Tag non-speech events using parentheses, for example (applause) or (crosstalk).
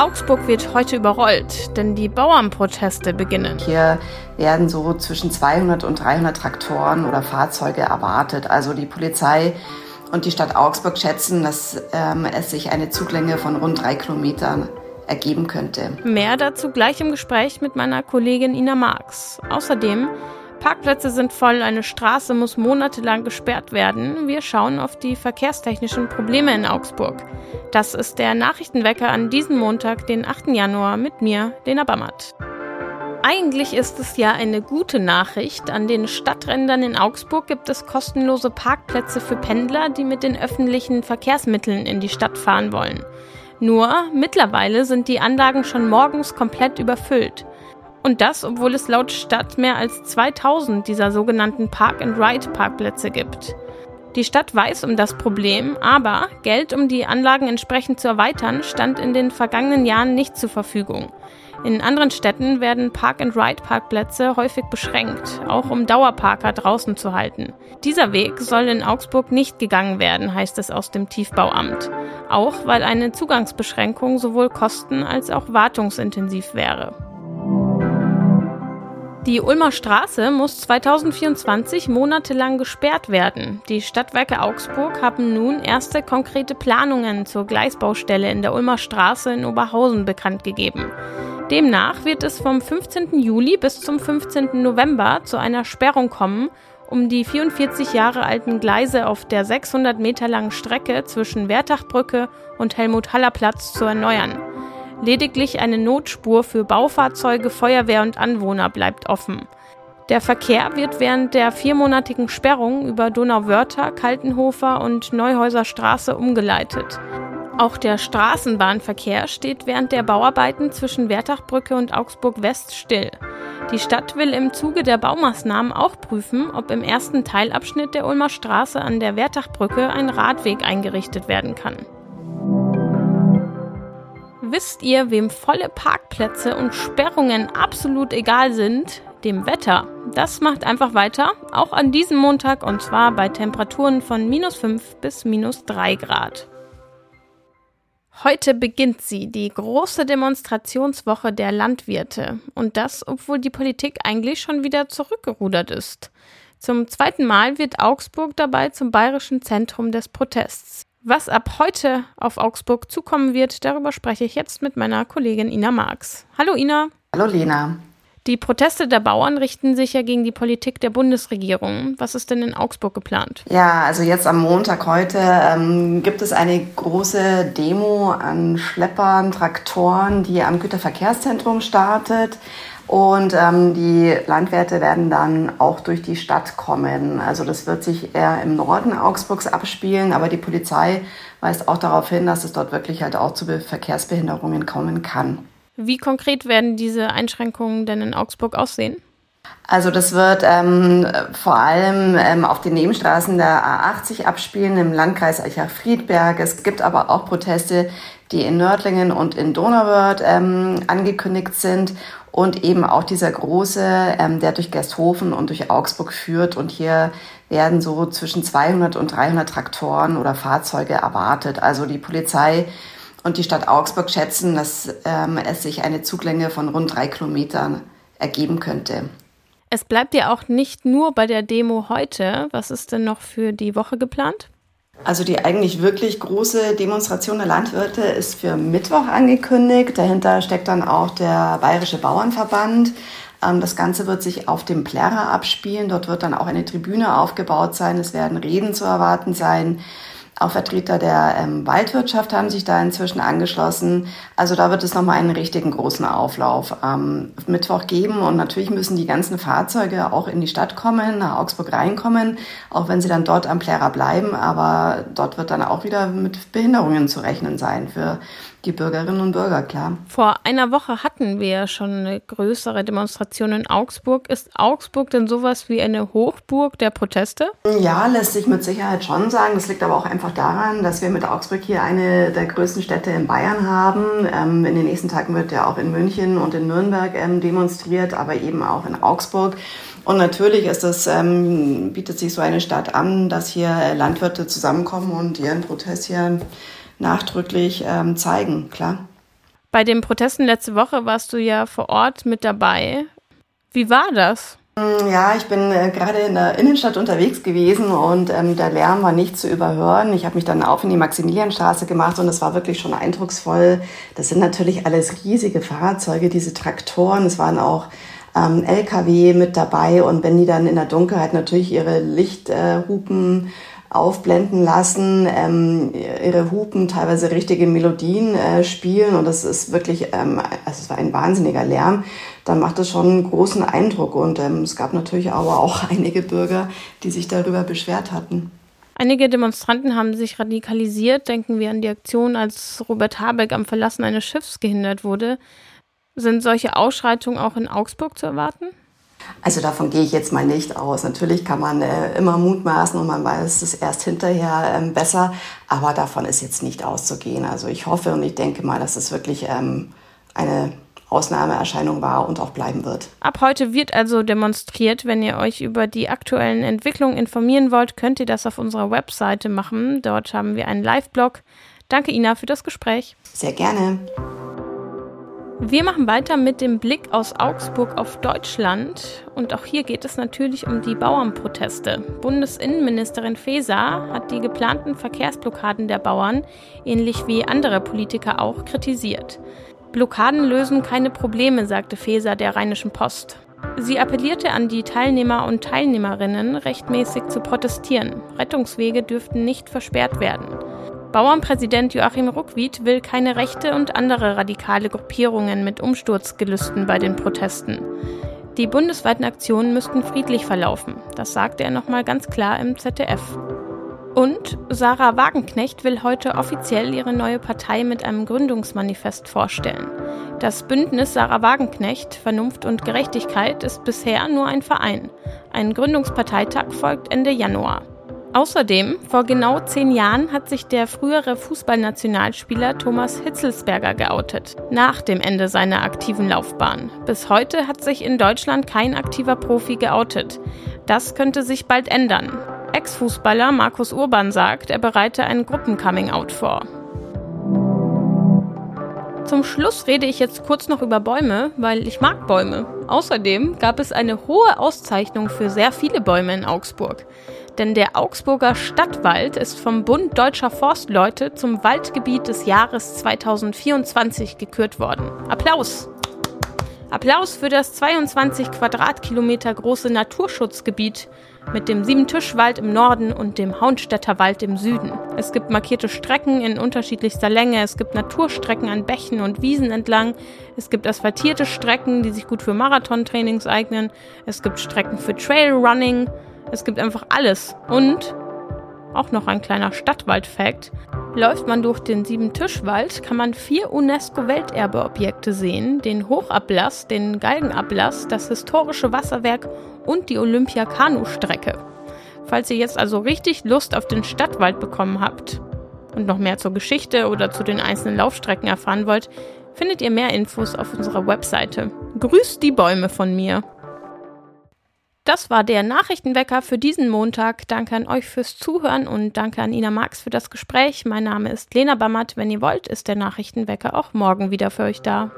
Augsburg wird heute überrollt, denn die Bauernproteste beginnen. Hier werden so zwischen 200 und 300 Traktoren oder Fahrzeuge erwartet. Also die Polizei und die Stadt Augsburg schätzen, dass ähm, es sich eine Zuglänge von rund drei Kilometern ergeben könnte. Mehr dazu gleich im Gespräch mit meiner Kollegin Ina Marx. Außerdem Parkplätze sind voll, eine Straße muss monatelang gesperrt werden. Wir schauen auf die verkehrstechnischen Probleme in Augsburg. Das ist der Nachrichtenwecker an diesem Montag, den 8. Januar, mit mir, Lena Bammert. Eigentlich ist es ja eine gute Nachricht. An den Stadträndern in Augsburg gibt es kostenlose Parkplätze für Pendler, die mit den öffentlichen Verkehrsmitteln in die Stadt fahren wollen. Nur mittlerweile sind die Anlagen schon morgens komplett überfüllt. Und das, obwohl es laut Stadt mehr als 2000 dieser sogenannten Park-and-Ride-Parkplätze gibt. Die Stadt weiß um das Problem, aber Geld, um die Anlagen entsprechend zu erweitern, stand in den vergangenen Jahren nicht zur Verfügung. In anderen Städten werden Park-and-Ride-Parkplätze häufig beschränkt, auch um Dauerparker draußen zu halten. Dieser Weg soll in Augsburg nicht gegangen werden, heißt es aus dem Tiefbauamt. Auch weil eine Zugangsbeschränkung sowohl kosten- als auch wartungsintensiv wäre. Die Ulmer Straße muss 2024 monatelang gesperrt werden. Die Stadtwerke Augsburg haben nun erste konkrete Planungen zur Gleisbaustelle in der Ulmer Straße in Oberhausen bekannt gegeben. Demnach wird es vom 15. Juli bis zum 15. November zu einer Sperrung kommen, um die 44 Jahre alten Gleise auf der 600 Meter langen Strecke zwischen Wertachbrücke und Helmut-Haller-Platz zu erneuern. Lediglich eine Notspur für Baufahrzeuge, Feuerwehr und Anwohner bleibt offen. Der Verkehr wird während der viermonatigen Sperrung über Donauwörter, Kaltenhofer und Neuhäuser Straße umgeleitet. Auch der Straßenbahnverkehr steht während der Bauarbeiten zwischen Wertachbrücke und Augsburg West still. Die Stadt will im Zuge der Baumaßnahmen auch prüfen, ob im ersten Teilabschnitt der Ulmer Straße an der Wertachbrücke ein Radweg eingerichtet werden kann. Wisst ihr, wem volle Parkplätze und Sperrungen absolut egal sind? Dem Wetter. Das macht einfach weiter, auch an diesem Montag und zwar bei Temperaturen von minus 5 bis minus 3 Grad. Heute beginnt sie, die große Demonstrationswoche der Landwirte. Und das, obwohl die Politik eigentlich schon wieder zurückgerudert ist. Zum zweiten Mal wird Augsburg dabei zum bayerischen Zentrum des Protests. Was ab heute auf Augsburg zukommen wird, darüber spreche ich jetzt mit meiner Kollegin Ina Marx. Hallo Ina. Hallo Lena. Die Proteste der Bauern richten sich ja gegen die Politik der Bundesregierung. Was ist denn in Augsburg geplant? Ja, also jetzt am Montag heute ähm, gibt es eine große Demo an Schleppern, Traktoren, die am Güterverkehrszentrum startet. Und ähm, die Landwirte werden dann auch durch die Stadt kommen. Also das wird sich eher im Norden Augsburgs abspielen, aber die Polizei weist auch darauf hin, dass es dort wirklich halt auch zu Verkehrsbehinderungen kommen kann. Wie konkret werden diese Einschränkungen denn in Augsburg aussehen? Also das wird ähm, vor allem ähm, auf den Nebenstraßen der A80 abspielen im Landkreis Eichach-Friedberg. Es gibt aber auch Proteste, die in Nördlingen und in Donauwörth ähm, angekündigt sind und eben auch dieser große, ähm, der durch Gersthofen und durch Augsburg führt. Und hier werden so zwischen 200 und 300 Traktoren oder Fahrzeuge erwartet. Also die Polizei und die Stadt Augsburg schätzen, dass ähm, es sich eine Zuglänge von rund drei Kilometern ergeben könnte. Es bleibt ja auch nicht nur bei der Demo heute. Was ist denn noch für die Woche geplant? Also die eigentlich wirklich große Demonstration der Landwirte ist für Mittwoch angekündigt. Dahinter steckt dann auch der Bayerische Bauernverband. Ähm, das Ganze wird sich auf dem Plärrer abspielen. Dort wird dann auch eine Tribüne aufgebaut sein. Es werden Reden zu erwarten sein. Auch Vertreter der ähm, Waldwirtschaft haben sich da inzwischen angeschlossen. Also da wird es nochmal einen richtigen großen Auflauf am Mittwoch geben. Und natürlich müssen die ganzen Fahrzeuge auch in die Stadt kommen, nach Augsburg reinkommen, auch wenn sie dann dort am Plärrer bleiben. Aber dort wird dann auch wieder mit Behinderungen zu rechnen sein für die Bürgerinnen und Bürger, klar. Vor einer Woche hatten wir schon eine größere Demonstration in Augsburg. Ist Augsburg denn sowas wie eine Hochburg der Proteste? Ja, lässt sich mit Sicherheit schon sagen. Das liegt aber auch einfach daran, dass wir mit Augsburg hier eine der größten Städte in Bayern haben. Ähm, in den nächsten Tagen wird ja auch in München und in Nürnberg ähm, demonstriert, aber eben auch in Augsburg. Und natürlich ist das, ähm, bietet sich so eine Stadt an, dass hier Landwirte zusammenkommen und ihren Protest hier nachdrücklich ähm, zeigen, klar. Bei den Protesten letzte Woche warst du ja vor Ort mit dabei. Wie war das? Ja, ich bin äh, gerade in der Innenstadt unterwegs gewesen und ähm, der Lärm war nicht zu überhören. Ich habe mich dann auf in die Maximilianstraße gemacht und es war wirklich schon eindrucksvoll. Das sind natürlich alles riesige Fahrzeuge, diese Traktoren. Es waren auch ähm, LKW mit dabei und wenn die dann in der Dunkelheit natürlich ihre Lichthupen äh, aufblenden lassen, ähm, ihre Hupen teilweise richtige Melodien äh, spielen und das ist wirklich, ähm, also es war ein wahnsinniger Lärm, dann macht das schon einen großen Eindruck und ähm, es gab natürlich aber auch (laughs) einige Bürger, die sich darüber beschwert hatten. Einige Demonstranten haben sich radikalisiert. Denken wir an die Aktion, als Robert Habeck am Verlassen eines Schiffs gehindert wurde. Sind solche Ausschreitungen auch in Augsburg zu erwarten? Also davon gehe ich jetzt mal nicht aus. Natürlich kann man äh, immer mutmaßen und man weiß es erst hinterher ähm, besser, aber davon ist jetzt nicht auszugehen. Also ich hoffe und ich denke mal, dass es wirklich ähm, eine Ausnahmeerscheinung war und auch bleiben wird. Ab heute wird also demonstriert. Wenn ihr euch über die aktuellen Entwicklungen informieren wollt, könnt ihr das auf unserer Webseite machen. Dort haben wir einen Live-Blog. Danke, Ina, für das Gespräch. Sehr gerne. Wir machen weiter mit dem Blick aus Augsburg auf Deutschland. Und auch hier geht es natürlich um die Bauernproteste. Bundesinnenministerin Faeser hat die geplanten Verkehrsblockaden der Bauern, ähnlich wie andere Politiker auch, kritisiert. Blockaden lösen keine Probleme, sagte Faeser der Rheinischen Post. Sie appellierte an die Teilnehmer und Teilnehmerinnen, rechtmäßig zu protestieren. Rettungswege dürften nicht versperrt werden. Bauernpräsident Joachim Ruckwied will keine rechte und andere radikale Gruppierungen mit Umsturzgelüsten bei den Protesten. Die bundesweiten Aktionen müssten friedlich verlaufen. Das sagte er nochmal ganz klar im ZDF. Und Sarah Wagenknecht will heute offiziell ihre neue Partei mit einem Gründungsmanifest vorstellen. Das Bündnis Sarah Wagenknecht, Vernunft und Gerechtigkeit ist bisher nur ein Verein. Ein Gründungsparteitag folgt Ende Januar. Außerdem, vor genau zehn Jahren hat sich der frühere Fußballnationalspieler Thomas Hitzelsberger geoutet, nach dem Ende seiner aktiven Laufbahn. Bis heute hat sich in Deutschland kein aktiver Profi geoutet. Das könnte sich bald ändern. Ex-Fußballer Markus Urban sagt, er bereite ein Gruppen-Coming-out vor. Zum Schluss rede ich jetzt kurz noch über Bäume, weil ich mag Bäume. Außerdem gab es eine hohe Auszeichnung für sehr viele Bäume in Augsburg denn der Augsburger Stadtwald ist vom Bund Deutscher Forstleute zum Waldgebiet des Jahres 2024 gekürt worden. Applaus! Applaus für das 22 Quadratkilometer große Naturschutzgebiet mit dem Siebentischwald im Norden und dem Haunstädter Wald im Süden. Es gibt markierte Strecken in unterschiedlichster Länge, es gibt Naturstrecken an Bächen und Wiesen entlang, es gibt asphaltierte Strecken, die sich gut für Marathontrainings eignen, es gibt Strecken für Trailrunning, es gibt einfach alles. Und auch noch ein kleiner Stadtwald-Fact. Läuft man durch den Siebentischwald, kann man vier UNESCO-Welterbeobjekte sehen: den Hochablass, den Galgenablass, das historische Wasserwerk und die Olympia-Kanu-Strecke. Falls ihr jetzt also richtig Lust auf den Stadtwald bekommen habt und noch mehr zur Geschichte oder zu den einzelnen Laufstrecken erfahren wollt, findet ihr mehr Infos auf unserer Webseite. Grüßt die Bäume von mir! Das war der Nachrichtenwecker für diesen Montag. Danke an euch fürs Zuhören und danke an Ina Marx für das Gespräch. Mein Name ist Lena Bammert. Wenn ihr wollt, ist der Nachrichtenwecker auch morgen wieder für euch da.